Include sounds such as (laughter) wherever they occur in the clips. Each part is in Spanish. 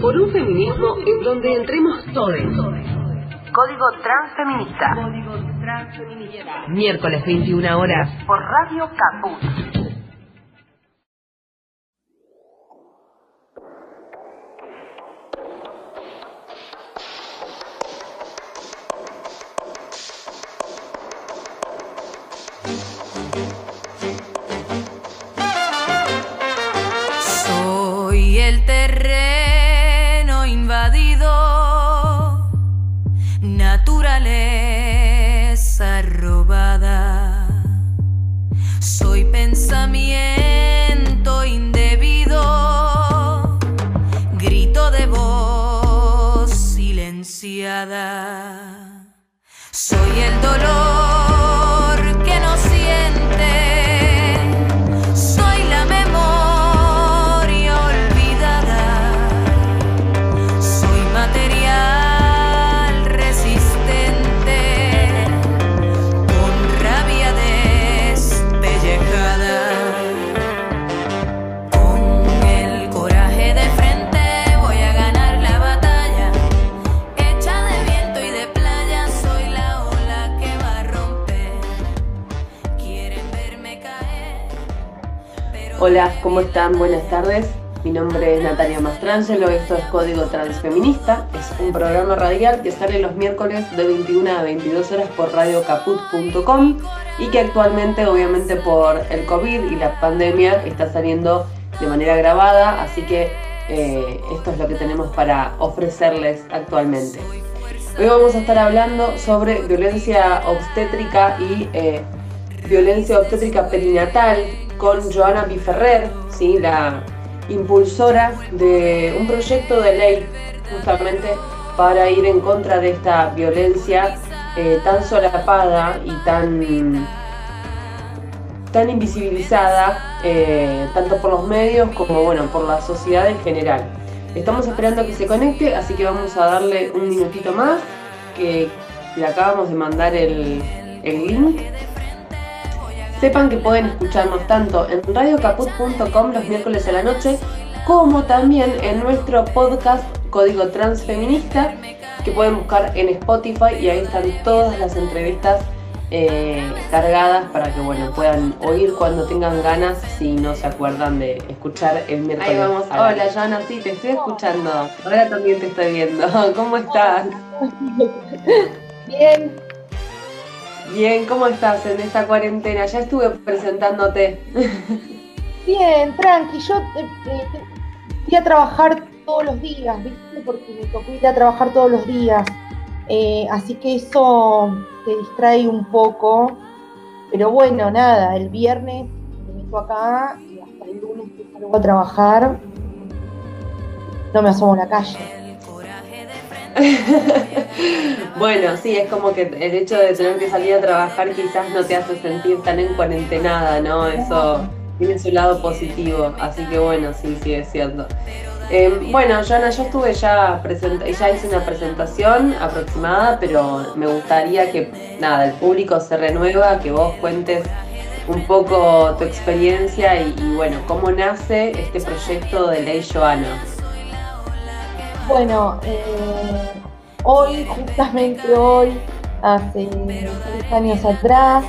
Por un feminismo en donde entremos todos. Código Transfeminista. Código Transfeminista. Miércoles 21 horas por Radio Caput. Buenas tardes. Mi nombre es Natalia Mastrangelo, esto es Código Transfeminista. Es un programa radial que sale los miércoles de 21 a 22 horas por radiocaput.com y que actualmente, obviamente por el COVID y la pandemia, está saliendo de manera grabada, así que eh, esto es lo que tenemos para ofrecerles actualmente. Hoy vamos a estar hablando sobre violencia obstétrica y eh, violencia obstétrica perinatal con Joana Biferrer, ¿sí? la impulsora de un proyecto de ley justamente para ir en contra de esta violencia eh, tan solapada y tan, tan invisibilizada, eh, tanto por los medios como bueno, por la sociedad en general. Estamos esperando que se conecte, así que vamos a darle un minutito más, que le acabamos de mandar el, el link Sepan que pueden escucharnos tanto en radiocaput.com los miércoles a la noche, como también en nuestro podcast Código Transfeminista, que pueden buscar en Spotify y ahí están todas las entrevistas eh, cargadas para que bueno puedan oír cuando tengan ganas si no se acuerdan de escuchar el miércoles. Ahí vamos. Hola Joana, sí, te estoy escuchando. Ahora también te estoy viendo. (laughs) ¿Cómo estás? Bien, Bien, ¿cómo estás en esta cuarentena? Ya estuve presentándote. Bien, tranqui, yo eh, eh, fui a trabajar todos los días, ¿viste? Porque me tocó ir a trabajar todos los días. Eh, así que eso te distrae un poco. Pero bueno, nada, el viernes me meto acá y hasta el lunes que salgo a trabajar, no me asomo a la calle. (laughs) bueno, sí, es como que el hecho de tener que salir a trabajar quizás no te hace sentir tan en cuarentenada, ¿no? Eso tiene su lado positivo, así que bueno, sí, sigue siendo. Eh, bueno, Joana, yo estuve ya ya hice una presentación aproximada, pero me gustaría que nada, el público se renueva, que vos cuentes un poco tu experiencia y, y bueno, cómo nace este proyecto de Ley Joana. Bueno, eh, hoy, justamente hoy, hace seis años atrás,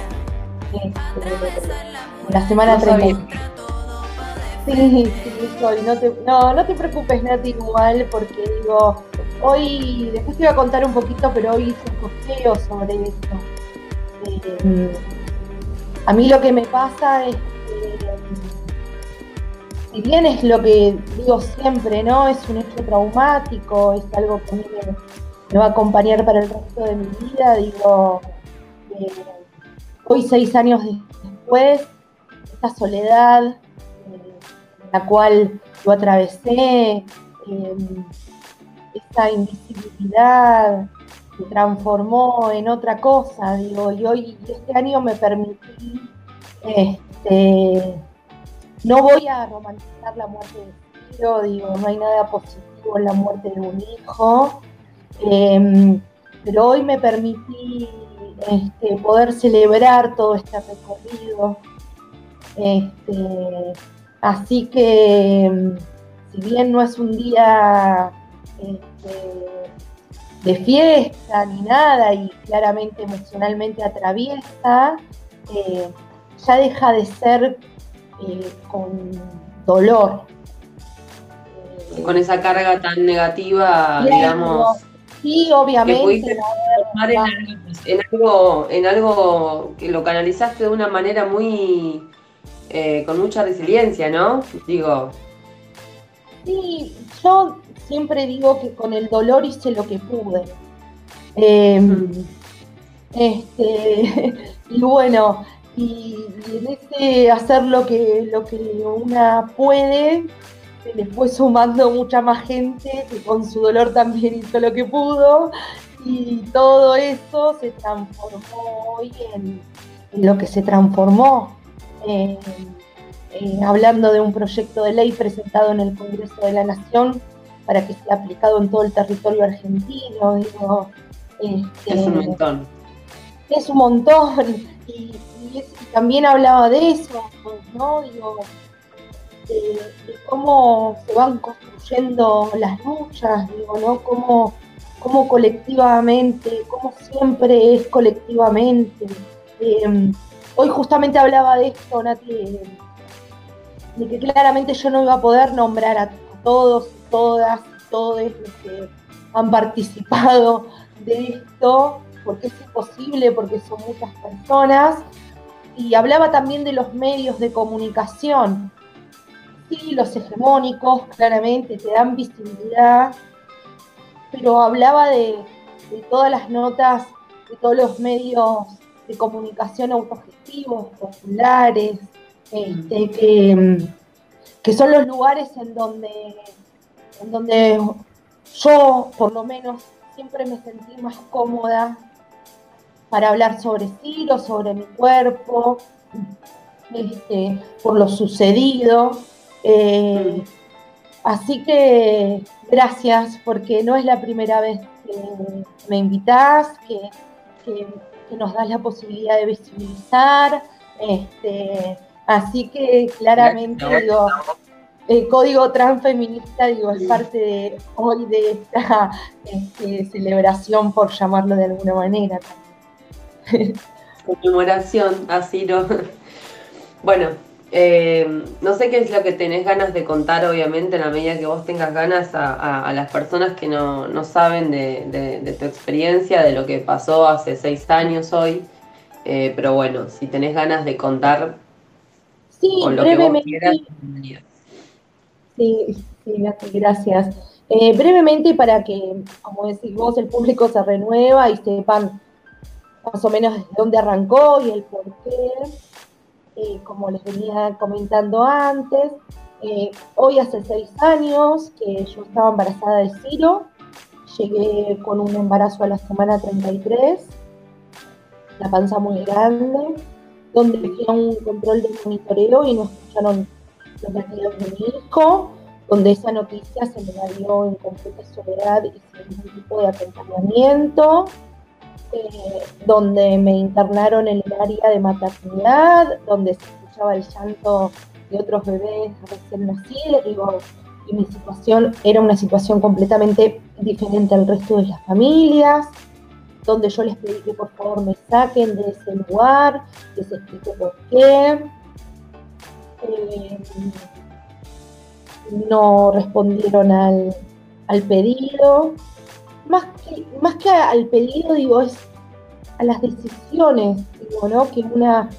este, la semana 30. Sí, sí, soy. No te, no, no te preocupes, Nati, igual, porque digo, hoy, después te iba a contar un poquito, pero hoy hice un costeo sobre esto. Eh, a mí lo que me pasa es que si bien es lo que digo siempre, ¿no? Es un hecho traumático, es algo que a mí me, va a acompañar para el resto de mi vida, digo, eh, hoy seis años después, esta soledad, eh, la cual yo atravesé, eh, esa invisibilidad se transformó en otra cosa, digo, y hoy este año me permití este, no voy a romantizar la muerte de hijo, digo, no hay nada positivo en la muerte de un hijo, em, pero hoy me permití este, poder celebrar todo este recorrido. Este, así que, mm, si bien no es un día este, de fiesta ni nada y claramente emocionalmente atraviesa, eh, ya deja de ser eh, con dolor. Con esa carga tan negativa, digamos. Sí, obviamente. en, algo, en algo que lo canalizaste de una manera muy. Eh, con mucha resiliencia, ¿no? Digo. Sí, yo siempre digo que con el dolor hice lo que pude. Em, este, (laughs) y bueno, y, en ese hacer lo que, lo que una puede, se le fue sumando mucha más gente que con su dolor también hizo lo que pudo, y todo eso se transformó hoy en, lo que se transformó. Eh, hablando de un proyecto de ley presentado en el Congreso de la Nación para que sea aplicado en todo el territorio argentino. Digo, este, es un montón. Es un montón. Y, también hablaba de eso, ¿no? Digo, de, cómo se van construyendo las luchas, digo, ¿no? Cómo, cómo colectivamente, cómo siempre es colectivamente. Em, hoy justamente hablaba de esto, Nati, de, que claramente yo no iba a poder nombrar a todos todas todos los que han participado de esto, porque es imposible, porque son muchas personas. Y hablaba también de los medios de comunicación. Sí, los hegemónicos claramente te dan visibilidad, pero hablaba de, todas las notas, de todos los medios de comunicación autogestivos, populares, este, que, que son los lugares en donde en donde yo, por lo menos, siempre me sentí más cómoda para hablar sobre Ciro, sobre mi cuerpo, este, por lo sucedido. Eh, así que gracias, porque no es la primera vez que me invitas, que, nos das la posibilidad de visibilizar. Este, así que claramente digo, el código transfeminista, digo, es parte de hoy de esta este, celebración, por llamarlo de alguna manera. (laughs) Conmemoración, así no. Bueno, eh, no sé qué es lo que tenés ganas de contar, obviamente, en la medida que vos tengas ganas a, las personas que no, saben de, tu experiencia, de lo que pasó hace seis años hoy. Eh, pero bueno, si tenés ganas de contar sí, con lo que vos quieras, Sí, sí, gracias. Eh, brevemente para que, como decís vos, el público se renueva y sepan más o menos de dónde arrancó y el por qué. Eh, como les venía comentando antes, eh, hoy hace seis años que yo estaba embarazada de Ciro, llegué con un embarazo a la semana 33, la panza muy grande, donde fui a un control de monitoreo y nos escucharon los latidos de mi hijo, donde esa noticia se me dio en completa soledad y sin ningún tipo de acompañamiento, eh, donde me internaron en el área de maternidad, donde se escuchaba el llanto de otros bebés recién nacidos, digo, y mi situación era una situación completamente diferente al resto de las familias, donde yo les pedí que por favor me saquen de ese lugar, les expliqué por qué, eh, no respondieron al, pedido. Más que, más que al pedido, digo, es a las decisiones, digo, ¿no? Que una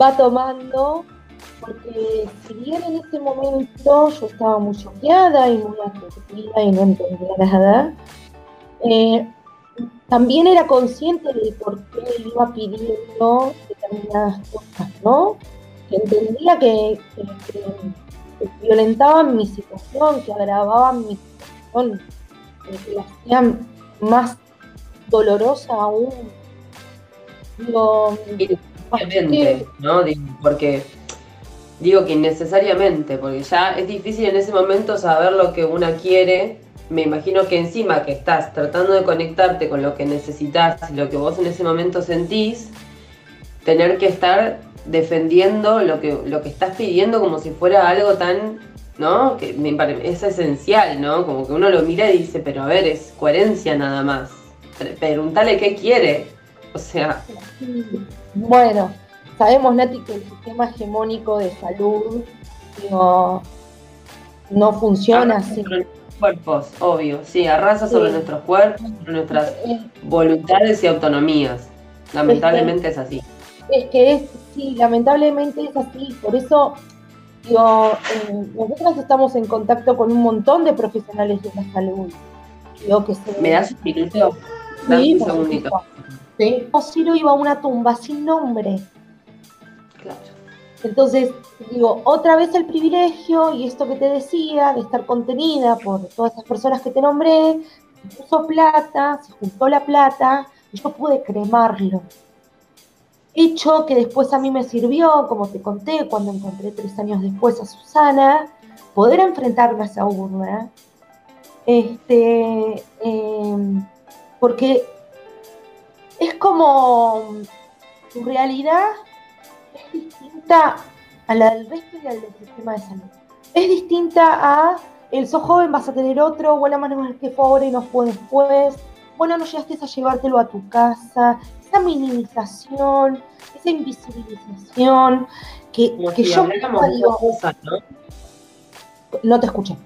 va tomando, porque si bien en ese momento yo estaba muy choqueada y muy aturdida y no entendía nada, eh, también era consciente de por qué iba pidiendo determinadas cosas, ¿no? entendía que, violentaban mi situación, que agravaban mi situación, que la hacían más dolorosa aún. Digo, ¿no? porque digo que innecesariamente, porque ya es difícil en ese momento saber lo que una quiere. Me imagino que encima que estás tratando de conectarte con lo que necesitas y lo que vos en ese momento sentís, tener que estar defendiendo lo que, lo que estás pidiendo como si fuera algo tan, ¿no? Que me es esencial, ¿no? Como que uno lo mira y dice, pero a ver, es coherencia nada más. Pregúntale qué quiere. O sea. Bueno, sabemos, Nati, que el sistema hegemónico de salud no, no funciona así. Cuerpos, obvio, sí, arrasa sobre nuestros cuerpos, sobre nuestras voluntades y autonomías. Lamentablemente es así. Es que es, sí, lamentablemente es así. Por eso, digo, eh, nosotros estamos en contacto con un montón de profesionales de la salud. que ¿Me das un minuto? Sí, un segundito. Sí. Ciro iba a una tumba sin nombre. Claro. Entonces, digo, otra vez el privilegio y esto que te decía de estar contenida por todas esas personas que te nombré, se puso plata, se juntó la plata y yo pude cremarlo. Hecho que después a mí me sirvió, como te conté, cuando encontré tres años después a Susana, poder enfrentarme a esa urna. Este, em, porque es como tu realidad es distinta a la del resto y al del sistema de salud. Es distinta a el sos joven, vas a tener otro, o la mano que pobre y no fue después. Bueno, no llegaste a llevártelo a tu casa. Esa minimización, esa invisibilización, que, que yo digo, ¿no? no te escuché.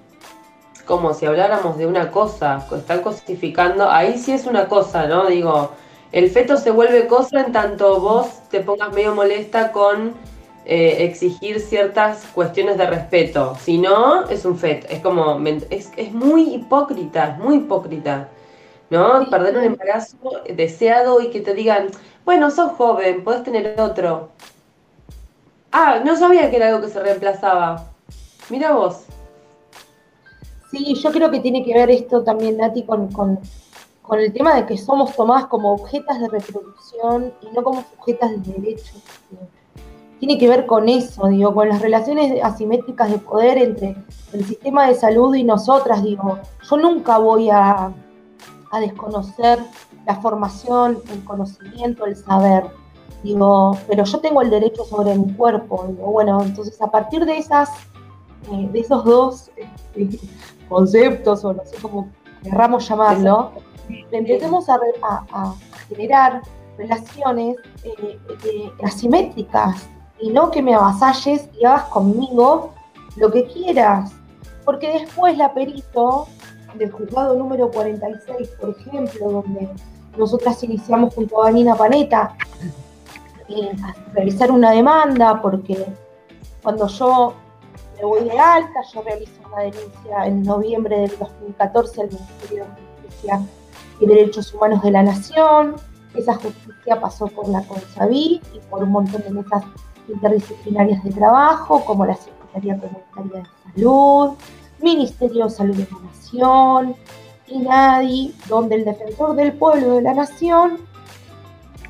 Como si habláramos de una cosa, están cosificando, ahí sí es una cosa, ¿no? Digo, el feto se vuelve cosa en tanto vos te pongas medio molesta con eh, exigir ciertas cuestiones de respeto. Si no, es un feto. Es como, es, es muy hipócrita, es muy hipócrita. ¿No? Perder un embarazo deseado y que te digan, bueno, sos joven, podés tener otro. Ah, no sabía que era algo que se reemplazaba. Mira vos. Sí, yo creo que tiene que ver esto también, Nati, con, con con el tema de que somos tomadas como objetas de reproducción y no como sujetas de derechos. Tiene que ver con eso, digo, con las relaciones asimétricas de poder entre el sistema de salud y nosotras, digo, yo nunca voy a, desconocer la formación, el conocimiento, el saber, digo, pero yo tengo el derecho sobre mi cuerpo, digo, bueno, entonces a partir de esas, eh, de esos dos este, conceptos, o no sé cómo querramos llamarlo, empecemos a, generar relaciones eh, eh, asimétricas y no que me avasalles y hagas conmigo lo que quieras. Porque después la perito del juzgado número 46, por ejemplo, donde nosotras iniciamos junto a Vanina Paneta a realizar una demanda, porque cuando yo me voy de alta, yo realizo una denuncia en noviembre del 2014 al Ministerio de Justicia y Derechos Humanos de la Nación. Esa justicia pasó por la CONSAVI y por un montón de mesas interdisciplinarias de trabajo, como la Secretaría Comunitaria de Salud, Ministerio de Salud de la Nación, INADI, donde el defensor del pueblo de la Nación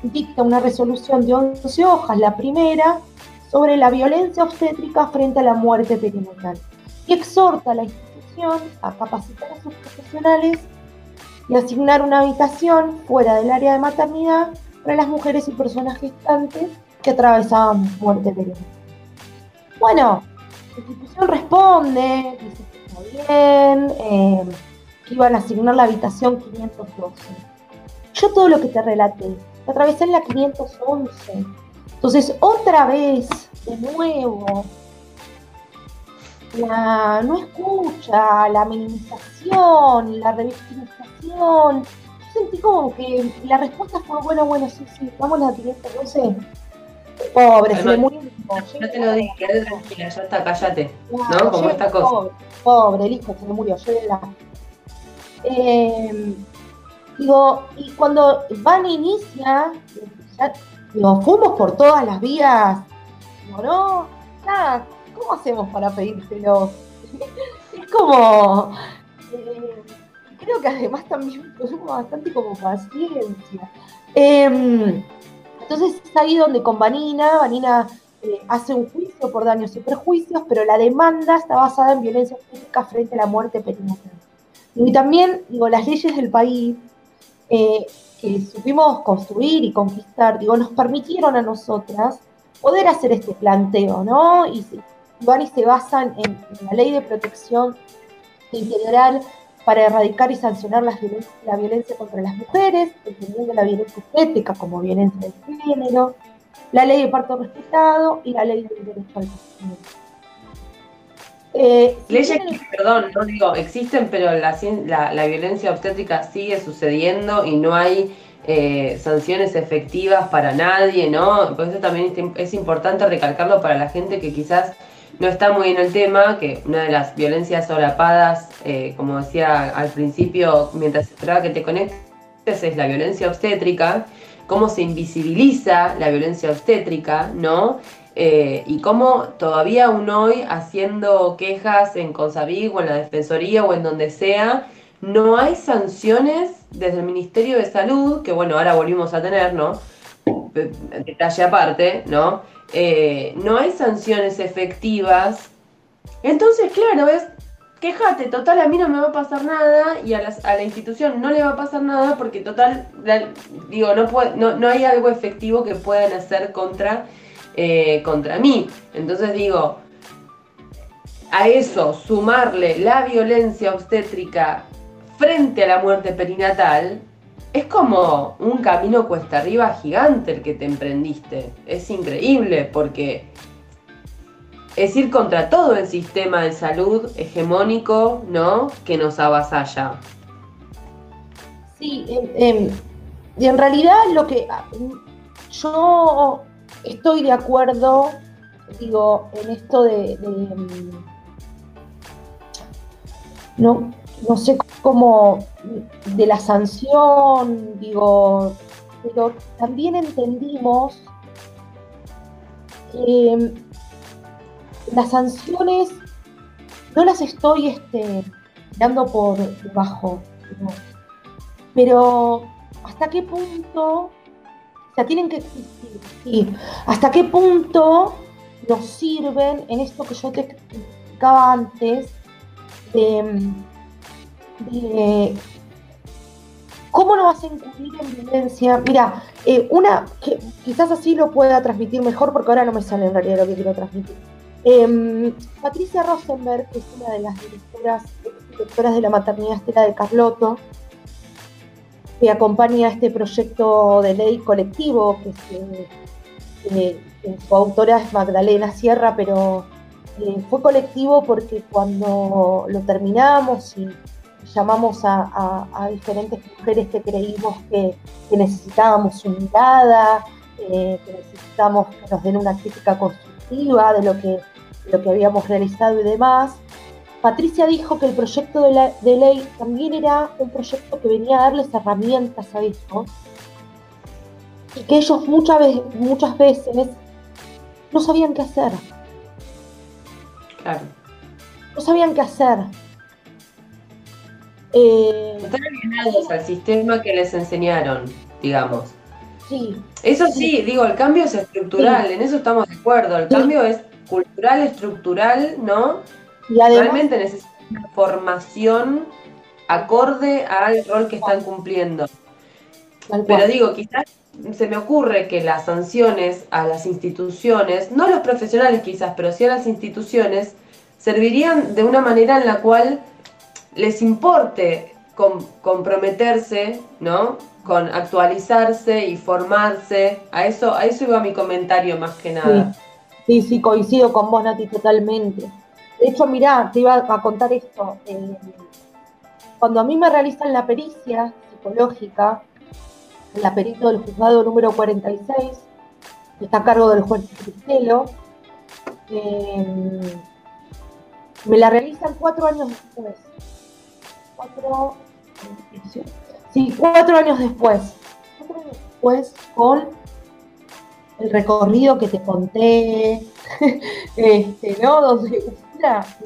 dicta una resolución de 11 hojas, la primera, sobre la violencia obstétrica frente a la muerte perinatal, y exhorta a la institución a capacitar a sus profesionales y asignar una habitación fuera del área de maternidad para las mujeres y personas gestantes que atravesaban muerte perinatal. Bueno, la institución responde, dice bien, eh, que iban a asignar la habitación 512. Yo todo lo que te relaté, lo atravesé en la 511. Entonces, otra vez, de nuevo, la no escucha, la minimización, la revictimización. Yo sentí como que la respuesta fue, bueno, bueno, sí, sí, vamos a la 512. Pobre, se le murió. Ya te lo dije, quédate tranquila, ya está, cállate. ¿No? Como esta cosa. Pobre, pobre, el hijo se le murió, yo la. Eh, digo, y cuando Van inicia, ya, digo, fuimos por todas las vías. Digo, no, ya, ¿cómo hacemos para pedírselo? (laughs) es como. Eh, creo que además también (laughs) tuvimos bastante como paciencia. Em, entonces es ahí donde con Vanina, Vanina eh, hace un juicio por daños y perjuicios, pero la demanda está basada en violencia física frente a la muerte perinatal. Y también, digo, las leyes del país eh, que supimos construir y conquistar, digo, nos permitieron a nosotras poder hacer este planteo, ¿no? Y, van y se basan en, la ley de protección integral para erradicar y sancionar la violencia, la violencia contra las mujeres, entendiendo la violencia estética como violencia de género, la ley de parto respetado y la ley de derecho al eh, Leyes que, perdón, no digo, existen, pero la, la, violencia obstétrica sigue sucediendo y no hay eh, sanciones efectivas para nadie, ¿no? Por eso también es, importante recalcarlo para la gente que quizás no está muy en el tema, que una de las violencias solapadas, eh, como decía al principio, mientras esperaba que te conectes, es la violencia obstétrica, cómo se invisibiliza la violencia obstétrica, ¿no? Eh, y cómo todavía aún hoy, haciendo quejas en Consavig o en la Defensoría o en donde sea, no hay sanciones desde el Ministerio de Salud, que bueno, ahora volvimos a tener, ¿no? Detalle aparte, ¿no? Eh, no hay sanciones efectivas. Entonces, claro, es quejate, total, a mí no me va a pasar nada y a, la institución no le va a pasar nada porque total, digo, no, no, no hay algo efectivo que puedan hacer contra eh, contra mí. Entonces digo, a eso sumarle la violencia obstétrica frente a la muerte perinatal, es como un camino cuesta arriba gigante el que te emprendiste. Es increíble porque es ir contra todo el sistema de salud hegemónico, ¿no? Que nos avasalla. Sí, y en realidad lo que yo estoy de acuerdo, digo, en esto de, mm, no, no sé cómo, de la sanción, digo, pero también entendimos que mm, las sanciones no las estoy este, dando por debajo, pero hasta qué punto o sea, tienen que existir. ¿sí? ¿Hasta qué punto nos sirven en esto que yo te explicaba antes de, cómo no vas a incurrir en violencia? Mira, eh, una quizás así lo pueda transmitir mejor porque ahora no me sale en realidad lo que quiero transmitir. Em, Patricia Rosenberg, que es una de las directoras, directoras de la maternidad Estela de Carlotto, que acompaña este proyecto de ley colectivo, que, su autora es Magdalena Sierra, pero eh, fue colectivo porque cuando lo terminamos y llamamos a, diferentes mujeres que creímos que, necesitábamos su mirada, eh, que necesitábamos que nos den una crítica constructiva de lo que, de lo que habíamos realizado y demás, Patricia dijo que el proyecto de, ley también era un proyecto que venía a darles herramientas a esto y que ellos muchas veces, muchas veces no sabían qué hacer. Claro. No sabían qué hacer. Eh, Están alienados al sistema que les enseñaron, digamos. Sí. Eso sí, digo, el cambio es estructural, en eso estamos de acuerdo. El cambio es cultural, estructural, ¿no? Realmente necesitan una formación acorde al rol que están cumpliendo. Pero digo, quizás se me ocurre que las sanciones a las instituciones, no a los profesionales quizás, pero sí a las instituciones, servirían de una manera en la cual les importe comprometerse, ¿no? Con actualizarse y formarse. A eso, a eso iba mi comentario más que nada. Sí, sí, coincido con vos, Nati, totalmente. De hecho, mirá, te iba a contar esto. Eh, cuando a mí me realizan la pericia psicológica, la perito del juzgado número 46, que está a cargo del juez Cristelo, eh, me la realizan cuatro años después. Cuatro, sí, cuatro años después. Cuatro años después con el recorrido que te conté, (laughs) este, ¿no? Donde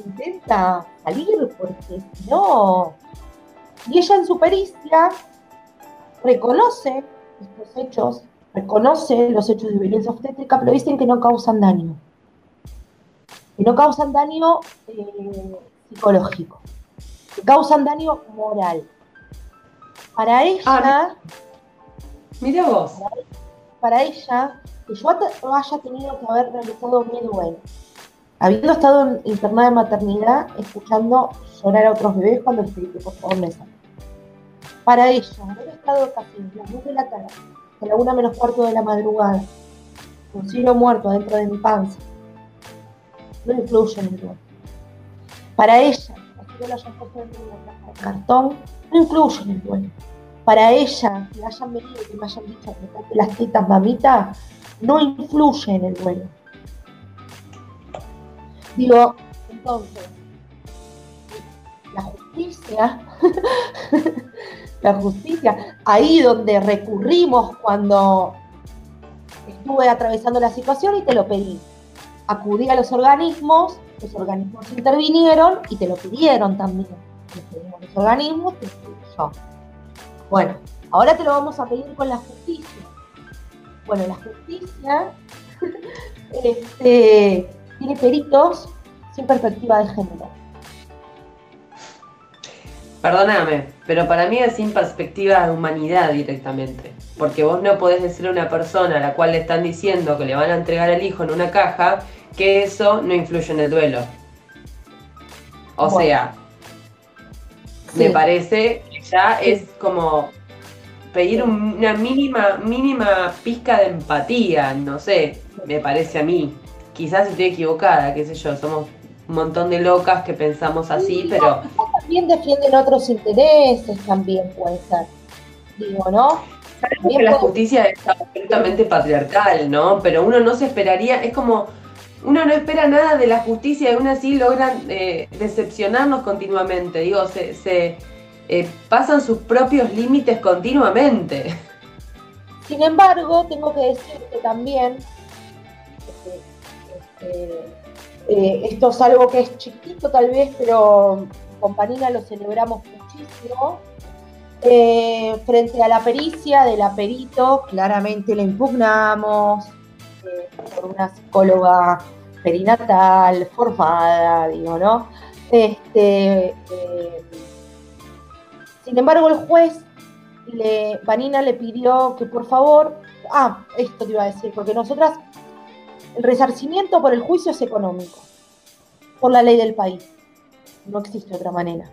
intenta salir porque no. Y ella en su pericia reconoce estos hechos, reconoce los hechos de violencia obstétrica, pero dicen que no causan daño. Que no causan daño eh, psicológico, causan daño moral. Para ella, ah, mira vos. Para, ella, que yo haya tenido que haber realizado mi duelo, habiendo estado internada en maternidad, escuchando llorar a otros bebés cuando que por favor me Para ella, haber estado casi las 2 de la tarde, a la una menos cuarto de la madrugada, con cielo muerto dentro de mi panza, no influye en el. Para ella, lo hayan puesto de una cartón, no influye en el duelo. Para ella, que hayan venido y que me hayan dicho que las tetas mamita, no influye en el duelo. Digo, entonces, la justicia, (laughs) la justicia, ahí donde recurrimos cuando estuve atravesando la situación y te lo pedí. Acudí a los organismos, los organismos intervinieron y te lo pidieron también. Los organismos, te. Bueno, ahora te lo vamos a pedir con la justicia. Bueno, la justicia (laughs) este, tiene peritos sin perspectiva de género. Perdóname, pero para mí es sin perspectiva de humanidad directamente. Porque vos no podés decir a una persona a la cual le están diciendo que le van a entregar al hijo en una caja que eso no influye en el duelo. O sea, me parece que ya es como pedir una mínima, mínima pizca de empatía, no sé, me parece a mí. Quizás estoy equivocada, qué sé yo, somos un montón de locas que pensamos así, pero... También defienden otros intereses, también puede ser. Digo, ¿no? Sabemos que la justicia es absolutamente patriarcal, ¿no? Pero uno no se esperaría, es como, uno no espera nada de la justicia y aún así logran eh, decepcionarnos continuamente. Digo, se, eh, pasan sus propios límites continuamente. (laughs) Sin embargo, tengo que decir que también este, eh, esto es algo que es chiquito tal vez, pero con Panina lo celebramos muchísimo. Frente a la pericia de la perito, claramente la impugnamos eh, por una psicóloga perinatal, formada, digo, ¿no? Este, sin embargo, el juez, le, Vanina le pidió que por favor, ah, esto te iba a decir, porque nosotras el resarcimiento por el juicio es económico, por la ley del país. No existe otra manera.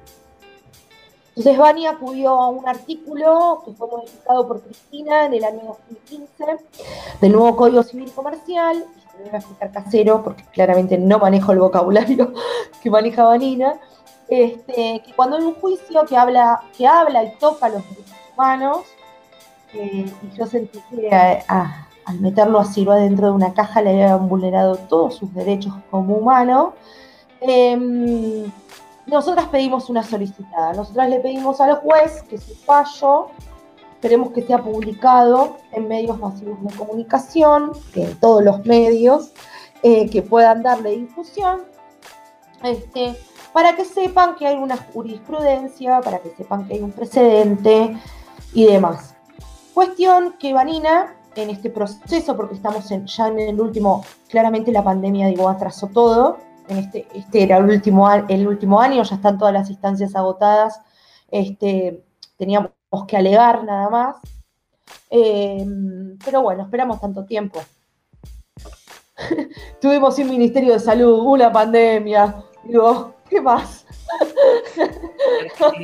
Entonces Bani acudió a un artículo que fue modificado por Cristina en el año 2015 del nuevo Código Civil Comercial, y voy a explicar casero porque claramente no manejo el vocabulario (laughs) que maneja Vanina, este, que cuando hay un juicio que habla, que habla y toca los derechos humanos, eh, y yo sentí que a, al meterlo así dentro de una caja le habían vulnerado todos sus derechos como humano. Em, nosotras pedimos una solicitada. Nosotras le pedimos al juez que su fallo, queremos que sea publicado en medios masivos de comunicación, en todos los medios, eh, que puedan darle difusión, este, para que sepan que hay una jurisprudencia, para que sepan que hay un precedente y demás. Cuestión que Vanina en este proceso, porque estamos ya en el último, claramente la pandemia digo, atrasó todo, este, este era el último, año, ya están todas las instancias agotadas, este, teníamos que alegar nada más, em, pero bueno, esperamos tanto tiempo. (laughs) Tuvimos un Ministerio de Salud, una pandemia, digo, ¿qué más? (laughs)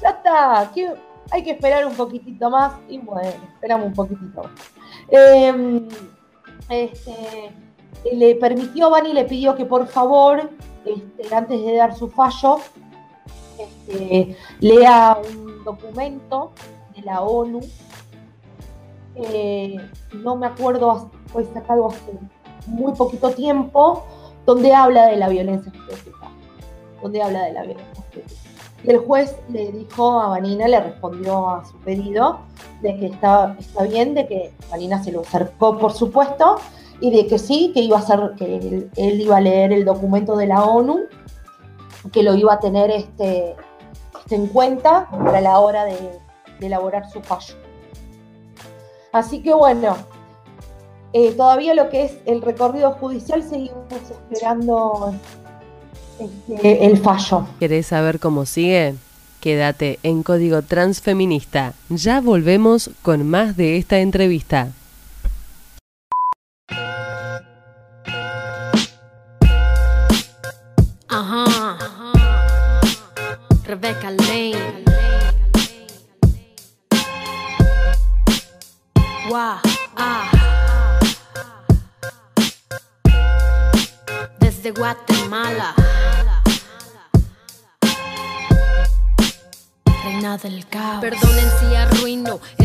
ya está, ¿qué, hay que esperar un poquitito más y bueno, esperamos un poquitito más. Em, este, le permitió, Bani le pidió que por favor, este, antes de dar su fallo, este, lea un documento de la ONU. Eh, no me acuerdo, fue sacado hace muy poquito tiempo, donde habla de la violencia estética. Donde habla de la violencia estética. Y el juez le dijo a Vanina, le respondió a su pedido de que está, está bien, de que Vanina se lo acercó, por supuesto, y de que sí, que iba a ser, que él, iba a leer el documento de la ONU, que lo iba a tener este, este en cuenta para la hora de, elaborar su fallo. Así que bueno, eh, todavía lo que es el recorrido judicial seguimos esperando este, el fallo. ¿Querés saber cómo sigue? Quédate en Código Transfeminista. Ya volvemos con más de esta entrevista. Desde Guatemala. Reina del caos. Perdonen si arruino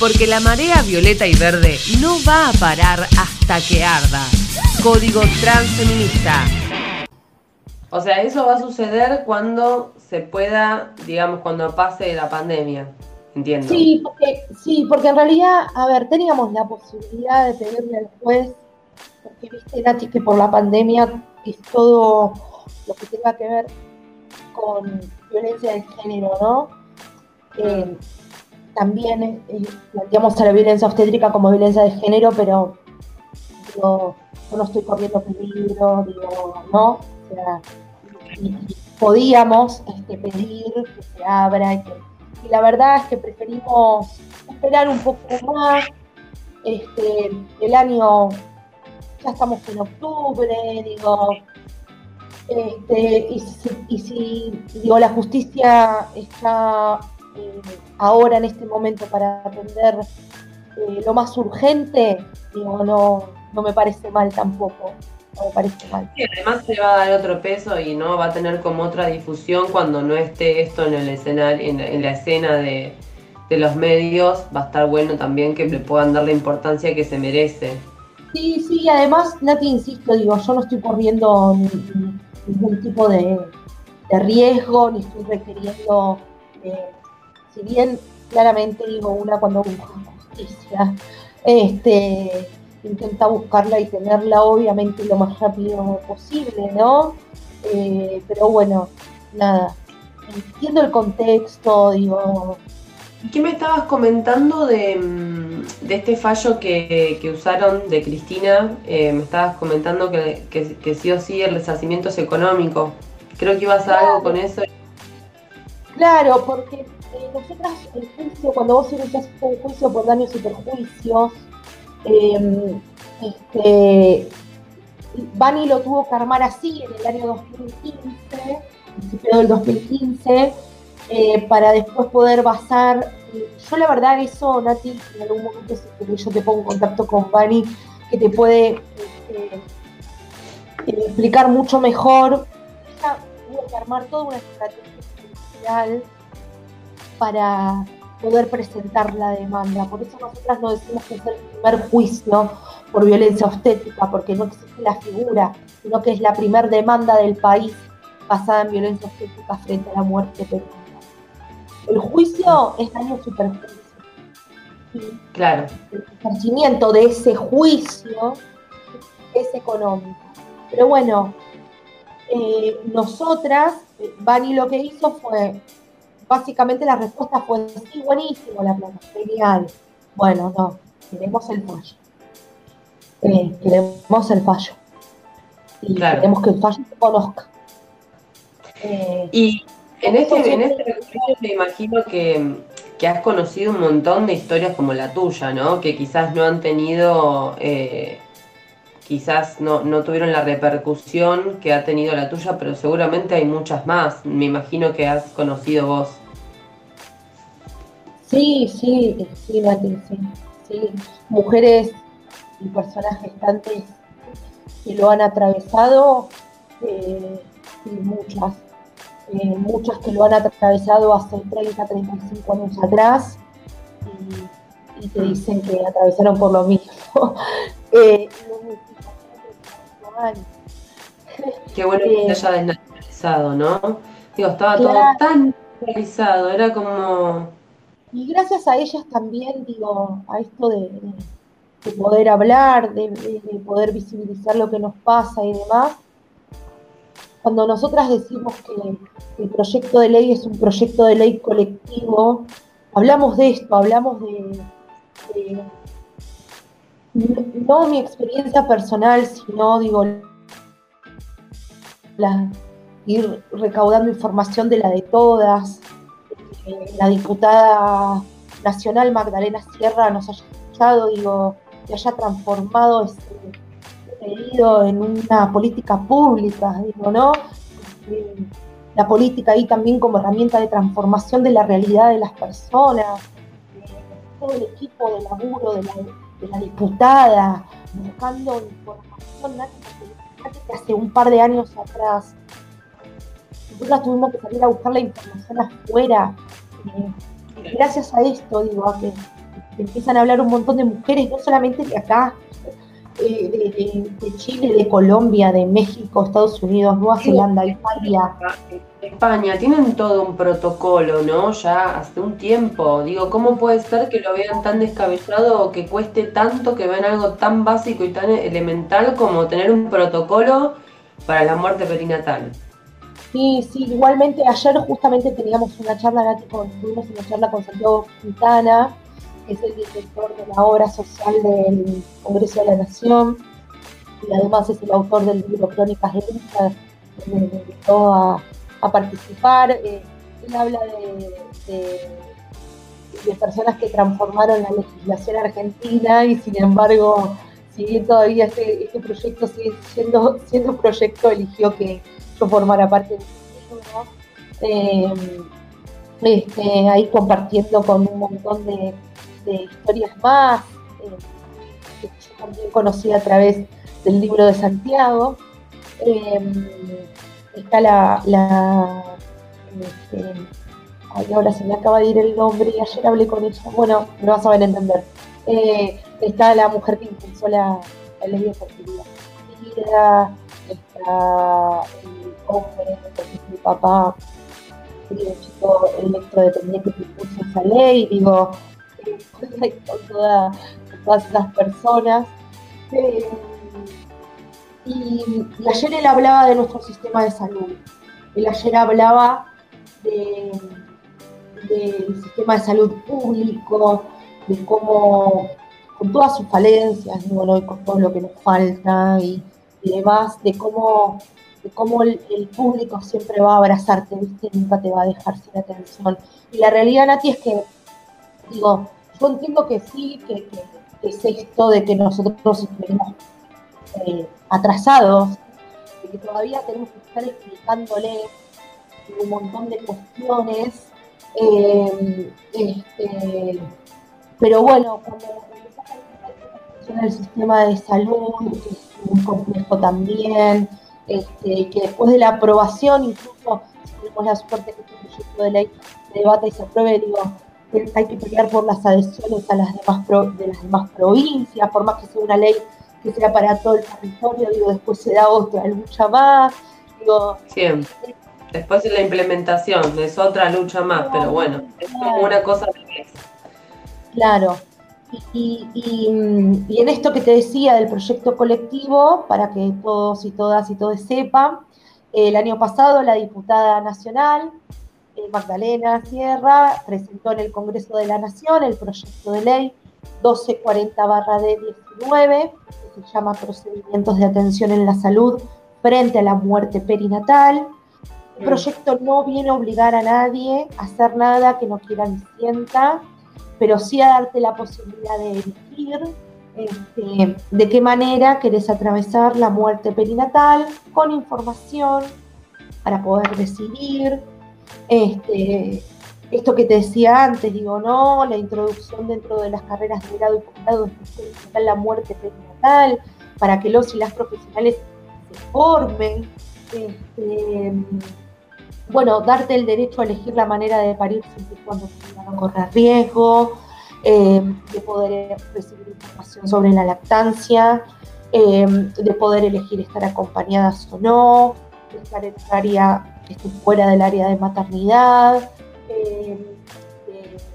porque la marea violeta y verde no va a parar hasta que arda. Código Transfeminista. O sea, eso va a suceder cuando se pueda, digamos, cuando pase la pandemia. Entiendo. Sí, porque, sí, porque en realidad, a ver, teníamos la posibilidad de pedirle al juez, porque viste, Nati, que por la pandemia es todo lo que tenga que ver con violencia de género, ¿no? Eh, también eh, planteamos a la violencia obstétrica como violencia de género, pero digo, yo no estoy corriendo peligro, digo, ¿no? O sea, y, podíamos este, pedir que se abra y, la verdad es que preferimos esperar un poco más. Este, el año, ya estamos en octubre, digo, este, y, si, digo, la justicia está eh, ahora en este momento para atender eh, lo más urgente, digo, no, no me parece mal tampoco. No me parece mal. además se va a dar otro peso y no va a tener como otra difusión cuando no esté esto en el escenario, en, la escena de, los medios, va a estar bueno también que le puedan dar la importancia que se merece. Sí, sí, además, Nati, insisto, digo, yo no estoy corriendo ningún tipo de, riesgo, ni estoy requiriendo, eh, si bien claramente digo una cuando busca justicia, este, intenta buscarla y tenerla obviamente lo más rápido posible, ¿no? Eh, pero bueno, nada, entiendo el contexto, digo... ¿Qué me estabas comentando de, mm, este fallo que, usaron de Cristina? Eh, me estabas comentando que, que, sí o sí el resarcimiento es económico. Creo que ibas a algo con eso. Claro, porque eh, nosotras el juicio, cuando vos inicias un juicio por daños y perjuicios, eh, este, Bani lo tuvo que armar así en el año 2015, principio del 2015, eh, para después poder basar. Yo, la verdad, eso, Nati, en algún momento yo te pongo en contacto con Bani, que te puede este, eh, explicar mucho mejor. Ella tuvo que armar toda una estrategia para poder presentar la demanda. Por eso nosotras no decimos que es el primer juicio por violencia obstétrica, porque no existe la figura, sino que es la primer demanda del país basada en violencia obstétrica frente a la muerte peruana. El juicio es daño superjuicio. Claro. El conocimiento de ese juicio es económico. Pero bueno, eh, nosotras, eh, Bani lo que hizo fue básicamente la respuesta fue, sí, buenísimo la plata, genial. Bueno, no, queremos el fallo. Eh, queremos el fallo. Y queremos que el fallo se conozca. Eh, y en este, en este me imagino que, que, has conocido un montón de historias como la tuya, ¿no? Que quizás no han tenido, eh, quizás no, no tuvieron la repercusión que ha tenido la tuya, pero seguramente hay muchas más. Me imagino que has conocido vos. Sí, sí, sí, sí, sí. Mujeres y personas gestantes que lo han atravesado, eh, muchas, eh, muchas que lo han atravesado hace 30, 35 años atrás y, te dicen que atravesaron por lo mismo. (laughs) eh, Qué bueno que se haya desnaturalizado, ¿no? Digo, estaba todo tan naturalizado, era como y gracias a ellas también, digo, a esto de, poder hablar, de, poder visibilizar lo que nos pasa y demás, cuando nosotras decimos que el proyecto de ley es un proyecto de ley colectivo, hablamos de esto, hablamos de, no mi experiencia personal, sino digo ir recaudando información de la de todas, la diputada nacional Magdalena Sierra nos haya escuchado, digo, que haya transformado ese pedido en una política pública, digo, ¿no? La política ahí también como herramienta de transformación de la realidad de las personas, todo el equipo de laburo de la, diputada, buscando información que hace un par de años atrás nosotras tuvimos que salir a buscar la información afuera. Eh, gracias a esto, digo, a que empiezan a hablar un montón de mujeres, no solamente de acá, eh, de, Chile, de Colombia, de México, Estados Unidos, Nueva Zelanda, Italia. España, tienen todo un protocolo, ¿no? Ya hace un tiempo. Digo, ¿cómo puede ser que lo vean tan descabellado o que cueste tanto que vean algo tan básico y tan elemental como tener un protocolo para la muerte perinatal? Sí, sí, igualmente ayer justamente teníamos una charla, tuvimos una charla con Santiago Quintana, que es el director de la obra social del Congreso de la Nación, y además es el autor del libro Crónicas de Lucha, que me invitó a, participar. Eh, él habla de, de, personas que transformaron la legislación argentina y sin embargo, si bien todavía este, este proyecto sigue siendo, siendo un proyecto, eligió que yo formara parte del libro. Eh, este, ahí compartiendo con un montón de, historias más, eh, que yo también conocí a través del libro de Santiago. Em, está la, la este, ahora se me acaba de ir el nombre y ayer hablé con ella, bueno, me vas a ver entender. Eh, está la mujer que impulsó la, la ley de fertilidad. Está el mi papá un chico electrodependiente que impulsó esa ley, digo, (laughs) con, todas esas personas. Eh, y, ayer él hablaba de nuestro sistema de salud. Él ayer hablaba del sistema de salud público, de cómo, con todas sus falencias, con todo lo que nos falta y, demás, de cómo, de cómo el, público siempre va a abrazarte, ¿viste? nunca te va a dejar sin atención. Y la realidad, Nati, es que, digo, yo entiendo que sí, que, es esto de que nosotros estuvimos eh, atrasados, de que todavía tenemos que estar explicándole un montón de cuestiones. Eh, este, pero bueno, cuando funciona el sistema de salud, es muy complejo también, este, que después de la aprobación, incluso si tenemos la suerte que este proyecto de ley se debata y se apruebe, digo, hay que pelear por las adhesiones a las demás de las demás provincias, por más que sea una ley que sea para todo el territorio, digo, después se da otra lucha más, digo... Siempre. Después de la implementación es otra lucha más, pero bueno, es como una cosa de vez. Claro. Y, en esto que te decía del proyecto colectivo, para que todos y todas y todos sepan, el año pasado la diputada nacional eh, Magdalena Sierra presentó en el Congreso de la Nación el proyecto de ley 1240-D19, que se llama Procedimientos de Atención en la Salud frente a la muerte perinatal. El proyecto no viene a obligar a nadie a hacer nada que no quiera ni sienta, pero sí a darte la posibilidad de elegir este, de qué manera querés atravesar la muerte perinatal con información para poder decidir. Este, esto que te decía antes, digo, no, la introducción dentro de las carreras de grado y posgrado de la muerte perinatal, para que los y las profesionales se formen, este, bueno, darte el derecho a elegir la manera de parir siempre y cuando no corra riesgo, eh, de poder recibir información sobre la lactancia, eh, de poder elegir estar acompañadas o no, de estar en área esté fuera del área de maternidad, eh,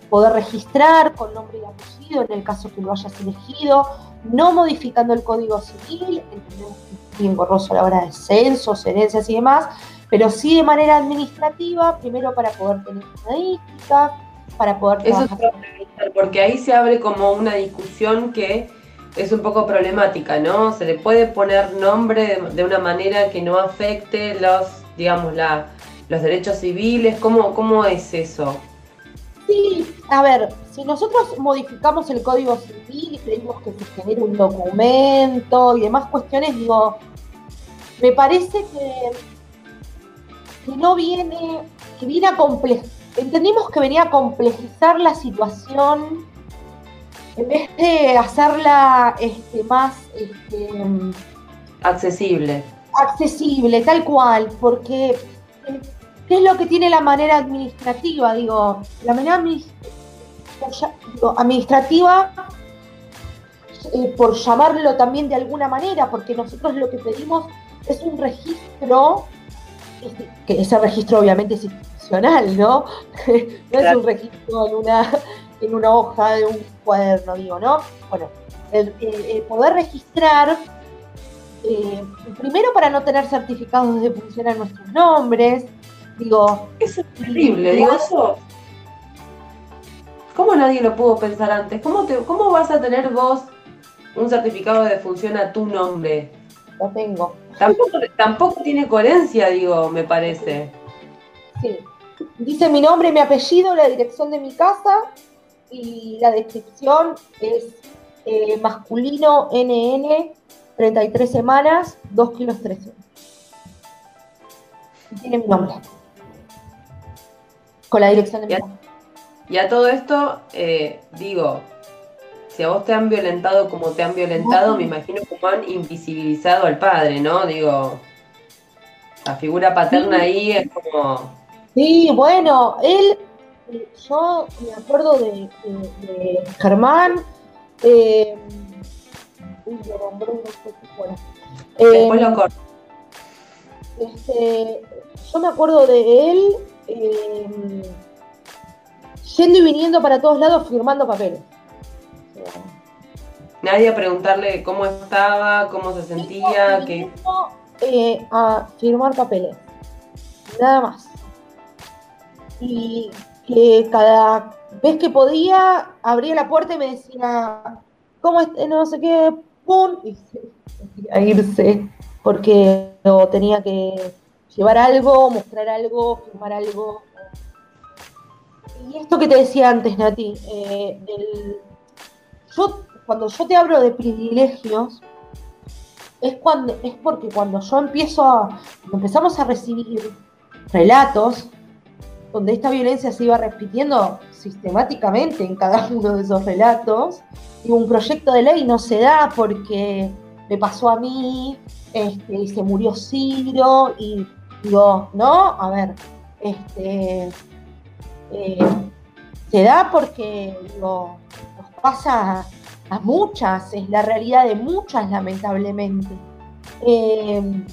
poder registrar con nombre y apellido en el caso que lo hayas elegido, no modificando el código civil, entendemos que es bien borroso a la hora de censos, herencias y demás, pero sí de manera administrativa, primero para poder tener estadísticas, para poder. Eso es porque ahí se abre como una discusión que es un poco problemática, ¿no? Se le puede poner nombre de una manera que no afecte los digamos, la, los derechos civiles? ¿Cómo, ¿Cómo es eso? Sí, a ver, si nosotros modificamos el código civil y pedimos que se genere un documento y demás cuestiones, digo, me parece que, que no viene, que viene a complejizar, entendimos que venía a complejizar la situación en vez de hacerla este, más este, accesible accesible, tal cual, porque ¿qué es lo que tiene la manera administrativa? Digo, la manera administrativa, eh, por llamarlo también de alguna manera, porque nosotros lo que pedimos es un registro, que ese registro obviamente es institucional, ¿no? (laughs) no es un registro en una, en una hoja de un cuaderno, digo, ¿no? Bueno, el, poder registrar, eh, primero para no tener certificados de función en nuestros nombres, digo... Eso es terrible, digo, eso... ¿Cómo nadie lo pudo pensar antes? ¿Cómo, te, ¿Cómo vas a tener vos un certificado de función a tu nombre? Lo tengo. Tampoco, tampoco tiene coherencia, digo, me parece. Sí. Dice mi nombre, mi apellido, la dirección de mi casa y la descripción es eh, masculino NN, 33 semanas, 2 kilos 13. Y tiene mi nombre. Con la dirección de mi casa. Y a todo esto, eh, digo, si a vos te han violentado como te han violentado, me imagino como han invisibilizado al padre, ¿no? Digo, la figura paterna ahí es como... Sí, bueno, él, yo me acuerdo de, Germán, eh, uy, lo nombré, no sé bueno. Después lo corto. Este, yo me acuerdo de él eh, yendo y viniendo para todos lados firmando papeles. Nadie a preguntarle cómo estaba, cómo se sentía, que... Eh, a firmar papeles, nada más. Y que cada vez que podía, abría la puerta y me decía, ¿cómo? No sé qué, ¡pum! Y a irse, porque tenía que llevar algo, mostrar algo, firmar algo. Y esto que te decía antes, Nati, eh, yo, cuando yo te hablo de privilegios, es, cuando, es porque cuando yo empiezo a, empezamos a recibir relatos donde esta violencia se iba repitiendo sistemáticamente en cada (laughs) uno de esos relatos, y un proyecto de ley no se da porque me pasó a mí, este, y se murió Ciro, y digo, no, a ver, este, eh, se da porque nos pasa a, muchas, es la realidad de muchas lamentablemente. Eh,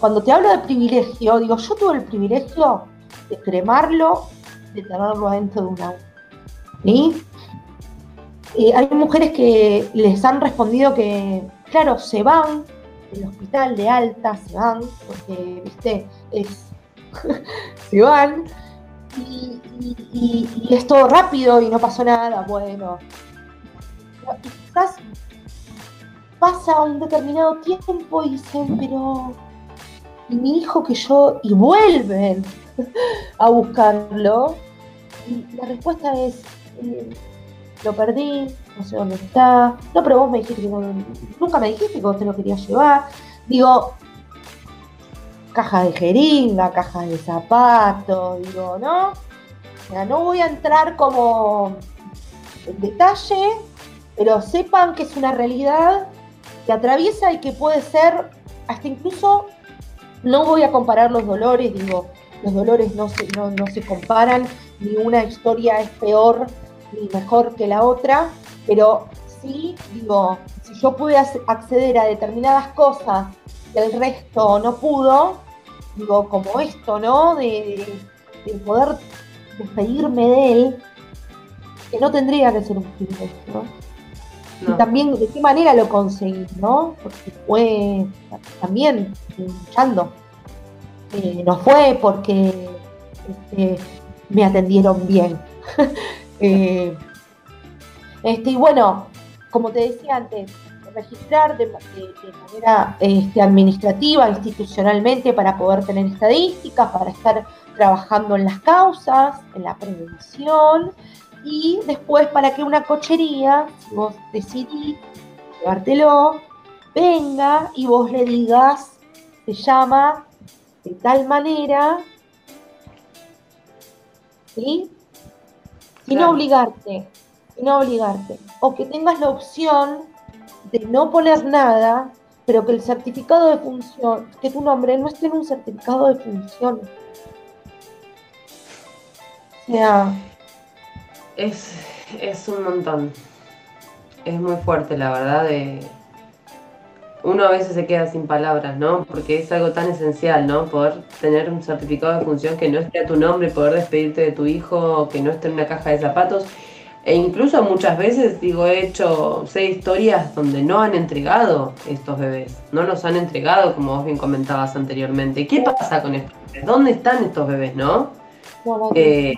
cuando te hablo de privilegio, digo, yo tuve el privilegio de cremarlo, de tenerlo adentro de un auto. ¿sí? hay mujeres que les han respondido que, claro, se van del hospital de alta, se van, porque, viste, es, (laughs) se van, y, es todo rápido y no pasó nada, bueno. quizás pasa un determinado tiempo y dicen, pero y mi hijo que yo, y vuelven (laughs) a buscarlo, y la respuesta es, eh, lo perdí, no sé dónde está, no, pero vos me dijiste que nunca me dijiste que vos te lo querías llevar. Digo, caja de jeringa, caja de zapatos, digo, ¿no? O sea, no voy a entrar como en detalle, pero sepan que es una realidad que atraviesa y que puede ser hasta incluso, no voy a comparar los dolores, digo, los dolores no se, no, no se comparan, ni una historia es peor ni mejor que la otra, pero sí, digo, si yo pude acceder a determinadas cosas que el resto no pudo, digo, como esto, ¿no? De, poder despedirme de él, que no tendría que ser un privilegio, ¿no? Y también de qué manera lo conseguí, ¿no? Porque fue también luchando. Eh, no fue porque este, me atendieron bien. (laughs) Eh, este, y bueno, como te decía antes, registrar de, manera este, administrativa, institucionalmente, para poder tener estadísticas, para estar trabajando en las causas, en la prevención, y después para que una cochería, si vos decidís llevártelo, venga y vos le digas, se llama de tal manera, ¿sí? Y no obligarte, y no obligarte. O que tengas la opción de no poner nada, pero que el certificado de función, que tu nombre no esté en un certificado de función. O sea, Es, es un montón. Es muy fuerte, la verdad. Uno a veces se queda sin palabras, ¿no? Porque es algo tan esencial, ¿no? Poder tener un certificado de función que no esté a tu nombre, poder despedirte de tu hijo, que no esté en una caja de zapatos. E incluso muchas veces, digo, he hecho, sé historias donde no han entregado estos bebés, no los han entregado, como vos bien comentabas anteriormente. ¿Qué pasa con estos bebés? ¿Dónde están estos bebés, no? Eh,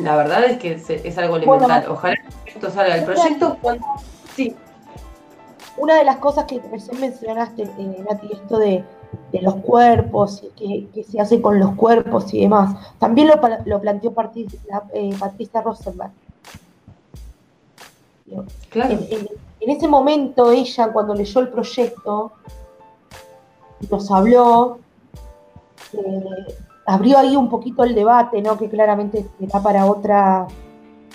la verdad es que es, algo elemental. Ojalá esto salga. El proyecto, sí. Una de las cosas que recién mencionaste, eh, Nati, esto de, los cuerpos, que, que, se hace con los cuerpos y demás, también lo, lo planteó eh, Patricia Rosenberg. Claro. En, ese momento ella, cuando leyó el proyecto, nos habló, eh, abrió ahí un poquito el debate, ¿no? Que claramente será para otra,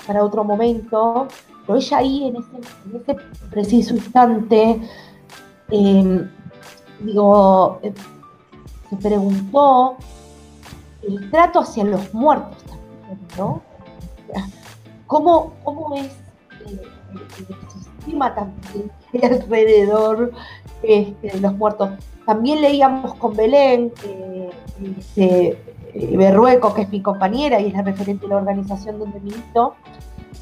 para otro momento. Pero ella ahí en ese, preciso instante, em, digo, eh, se preguntó el trato hacia los muertos también, ¿no? ¿Cómo, cómo es eh, el, sistema también alrededor este, de los muertos? También leíamos con Belén, eh, este, Berrueco, que es mi compañera y es la referente de la organización donde milito,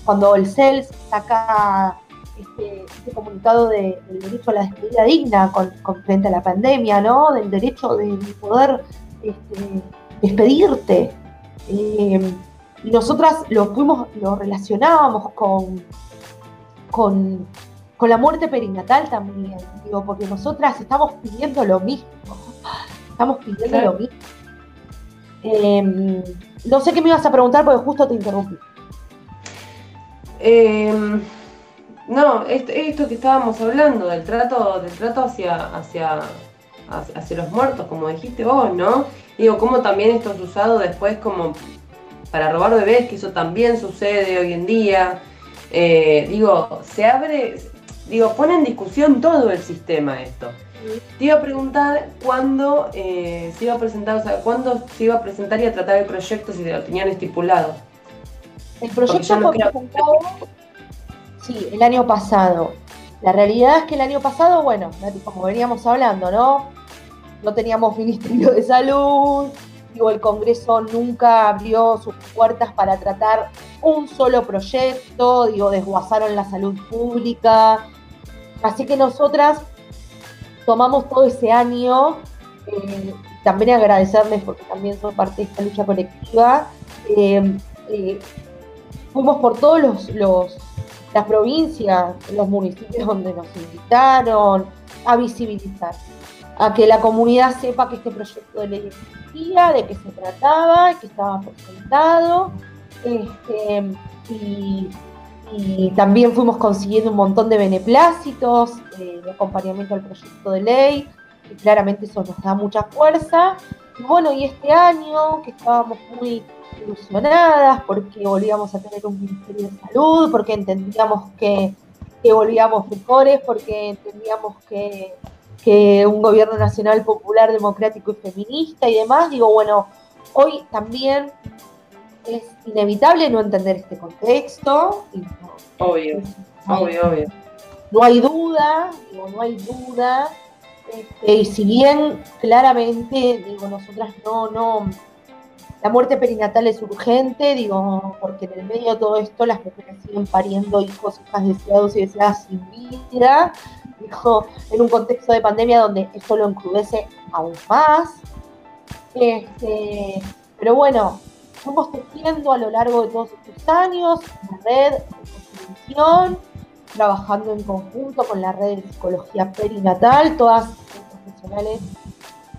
cuando el CELS saca este, este comunicado del derecho a la despedida digna con, frente a la pandemia, ¿no? Del derecho de poder este, despedirte. Eh, y nosotras lo fuimos, lo relacionábamos con, con, la muerte perinatal también, digo, porque nosotras estamos pidiendo lo mismo. Estamos pidiendo lo mismo. Em, no sé qué me ibas a preguntar porque justo te interrumpí. Em, no, esto, que estábamos hablando, del trato, del trato hacia, hacia, hacia los muertos, como dijiste vos, ¿no? Digo, cómo también esto es usado después como para robar bebés, que eso también sucede hoy en día. Eh, digo, se abre, digo, pone en discusión todo el sistema esto. Te iba a preguntar cuándo eh, se iba a presentar, o sea, cuándo se iba a presentar y a tratar el proyecto si lo tenían estipulado. El proyecto fue presentado, sí, el año pasado. La realidad es que el año pasado, bueno, como veníamos hablando, ¿no? No teníamos Ministerio de Salud, digo, el Congreso nunca abrió sus puertas para tratar un solo proyecto, digo, desguazaron la salud pública. Así que nosotras tomamos todo ese año, eh, también agradecerles porque también son parte de esta lucha colectiva. Eh, eh, fuimos por todos los, las provincias, los municipios donde nos invitaron a visibilizar, a que la comunidad sepa que este proyecto de ley existía, de qué se trataba, que estaba presentado. Este, y, también fuimos consiguiendo un montón de beneplácitos eh, de acompañamiento al proyecto de ley, y claramente eso nos da mucha fuerza. Y bueno, y este año que estábamos muy ilusionadas porque volvíamos a tener un Ministerio de Salud, porque entendíamos que, que volvíamos mejores, porque entendíamos que, que un gobierno nacional popular, democrático y feminista y demás, digo, bueno, hoy también es inevitable no entender este contexto. obvio, obvio, obvio. No hay duda, digo, no hay duda. Este, y si bien claramente, digo, nosotras no, no, la muerte perinatal es urgente, digo, porque en el medio de todo esto las mujeres siguen pariendo hijos, hijas deseados y deseadas sin vida, digo, en un contexto de pandemia donde esto lo encrudece aún más. Este, pero bueno, fuimos tejiendo a lo largo de todos estos años una red de constitución, trabajando en conjunto con la red de psicología perinatal, todas profesionales,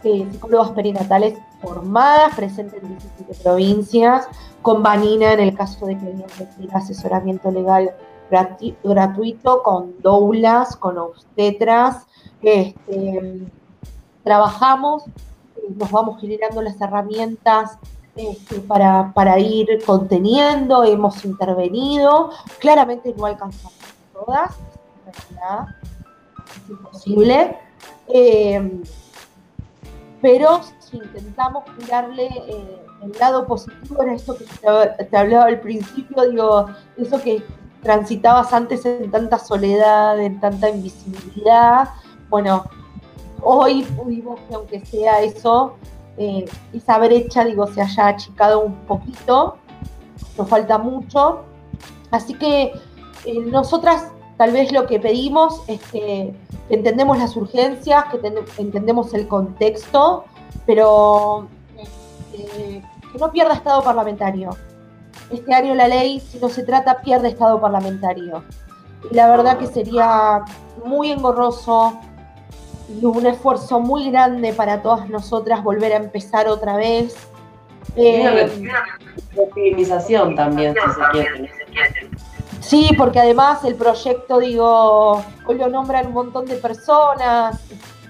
eh, psicólogas perinatales formadas, presentes en 17 provincias, con Vanina en el caso de que recibir asesoramiento legal gratuito, con doulas, con obstetras, este, trabajamos, nos vamos generando las herramientas este, para, para, ir conteniendo, hemos intervenido, claramente no alcanzamos todas, es imposible. Eh, pero si intentamos mirarle eh, el lado positivo era esto que te, hablaba al principio, digo, eso que transitabas antes en tanta soledad, en tanta invisibilidad, bueno, hoy pudimos que aunque sea eso, eh, esa brecha, digo, se haya achicado un poquito, nos falta mucho, así que eh, nosotras tal vez lo que pedimos es que entendemos las urgencias, que entendemos el contexto, pero este, que no pierda estado parlamentario. Este año la ley, si no se trata, pierde estado parlamentario. Y la verdad que sería muy engorroso y un esfuerzo muy grande para todas nosotras volver a empezar otra vez. Eh, también, si se quiere. Sí, porque además el proyecto, digo, hoy lo nombran un montón de personas,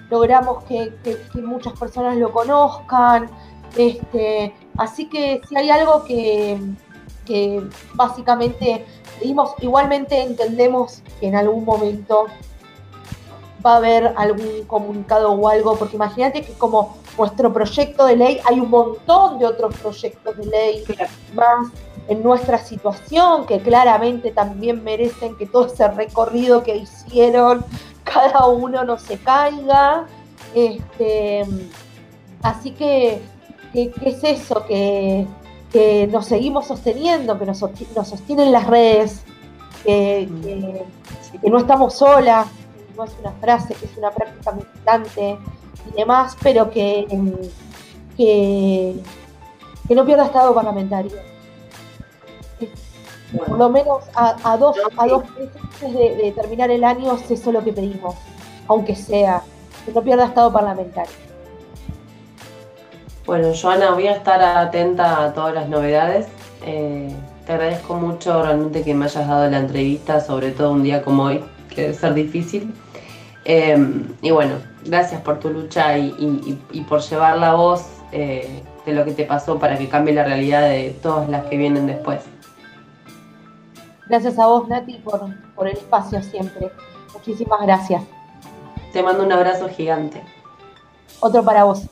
logramos que, muchas personas lo conozcan, este, así que si hay algo que, que básicamente pedimos, igualmente entendemos que en algún momento va a haber algún comunicado o algo, porque imagínate que como nuestro proyecto de ley hay un montón de otros proyectos de ley más en nuestra situación que claramente también merecen que todo ese recorrido que hicieron cada uno no se caiga. Este, así que, ¿qué es eso? Que, nos seguimos sosteniendo, que nos, sostienen las redes, que, no estamos solas, no es una frase, que es una práctica militante y demás, pero que, que, no pierda estado parlamentario. Por lo menos a, dos, a dos meses de, terminar el año es eso lo que pedimos, aunque sea, que no pierda estado parlamentario. Bueno, Joana, voy a estar atenta a todas las novedades. Eh, te agradezco mucho realmente que me hayas dado la entrevista, sobre todo un día como hoy, que debe ser difícil. Em, y bueno, gracias por tu lucha y, por llevar la voz eh, de lo que te pasó para que cambie la realidad de todas las que vienen después. Gracias a vos, Nati, por, por el espacio siempre. Muchísimas gracias. Te mando un abrazo gigante. Otro para vos.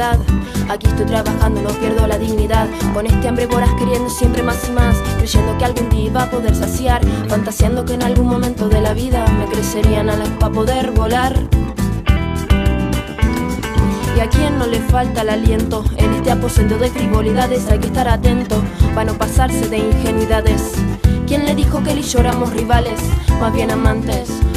Aquí estoy trabajando, no pierdo la dignidad. Con este hambre voraz queriendo siempre más y más, creyendo que algún día iba a poder saciar, fantaseando que en algún momento de la vida me crecerían alas para poder volar. Y a quien no le falta el aliento en este aposento de frivolidades hay que estar atento para no pasarse de ingenuidades. ¿Quién le dijo que él y yo rivales? Más bien amantes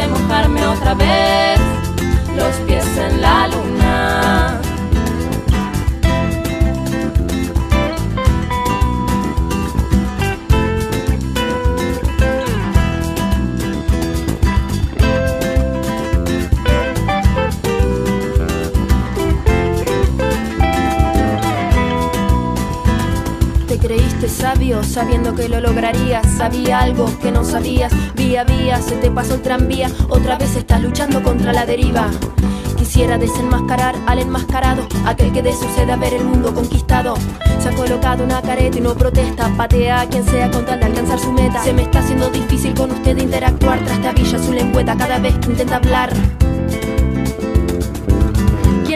de mojarme otra vez los pies en la luna. sabiendo que lo lograrías. Sabía algo que no sabías, vía vía se te pasó el tranvía. Otra vez estás luchando contra la deriva. Quisiera desenmascarar al enmascarado, aquel que de sucede ver el mundo conquistado. Se ha colocado una careta y no protesta, patea a quien sea con tal de alcanzar su meta. Se me está haciendo difícil con usted interactuar, trastabilla su lengüeta cada vez que intenta hablar.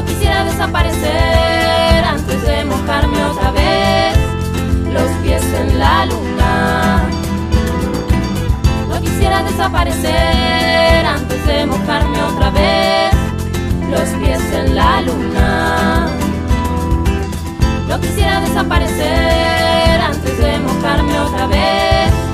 No quisiera desaparecer antes de mojarme otra vez los pies en la luna. No quisiera desaparecer antes de mojarme otra vez los pies en la luna. No quisiera desaparecer antes de mojarme otra vez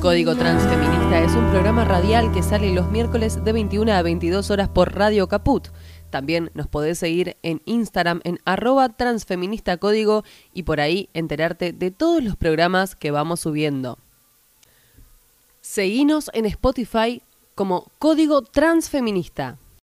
Código Transfeminista es un programa radial que sale los miércoles de 21 a 22 horas por Radio Caput. También nos podés seguir en Instagram en arroba transfeminista código y por ahí enterarte de todos los programas que vamos subiendo. Seguinos en Spotify como Código Transfeminista.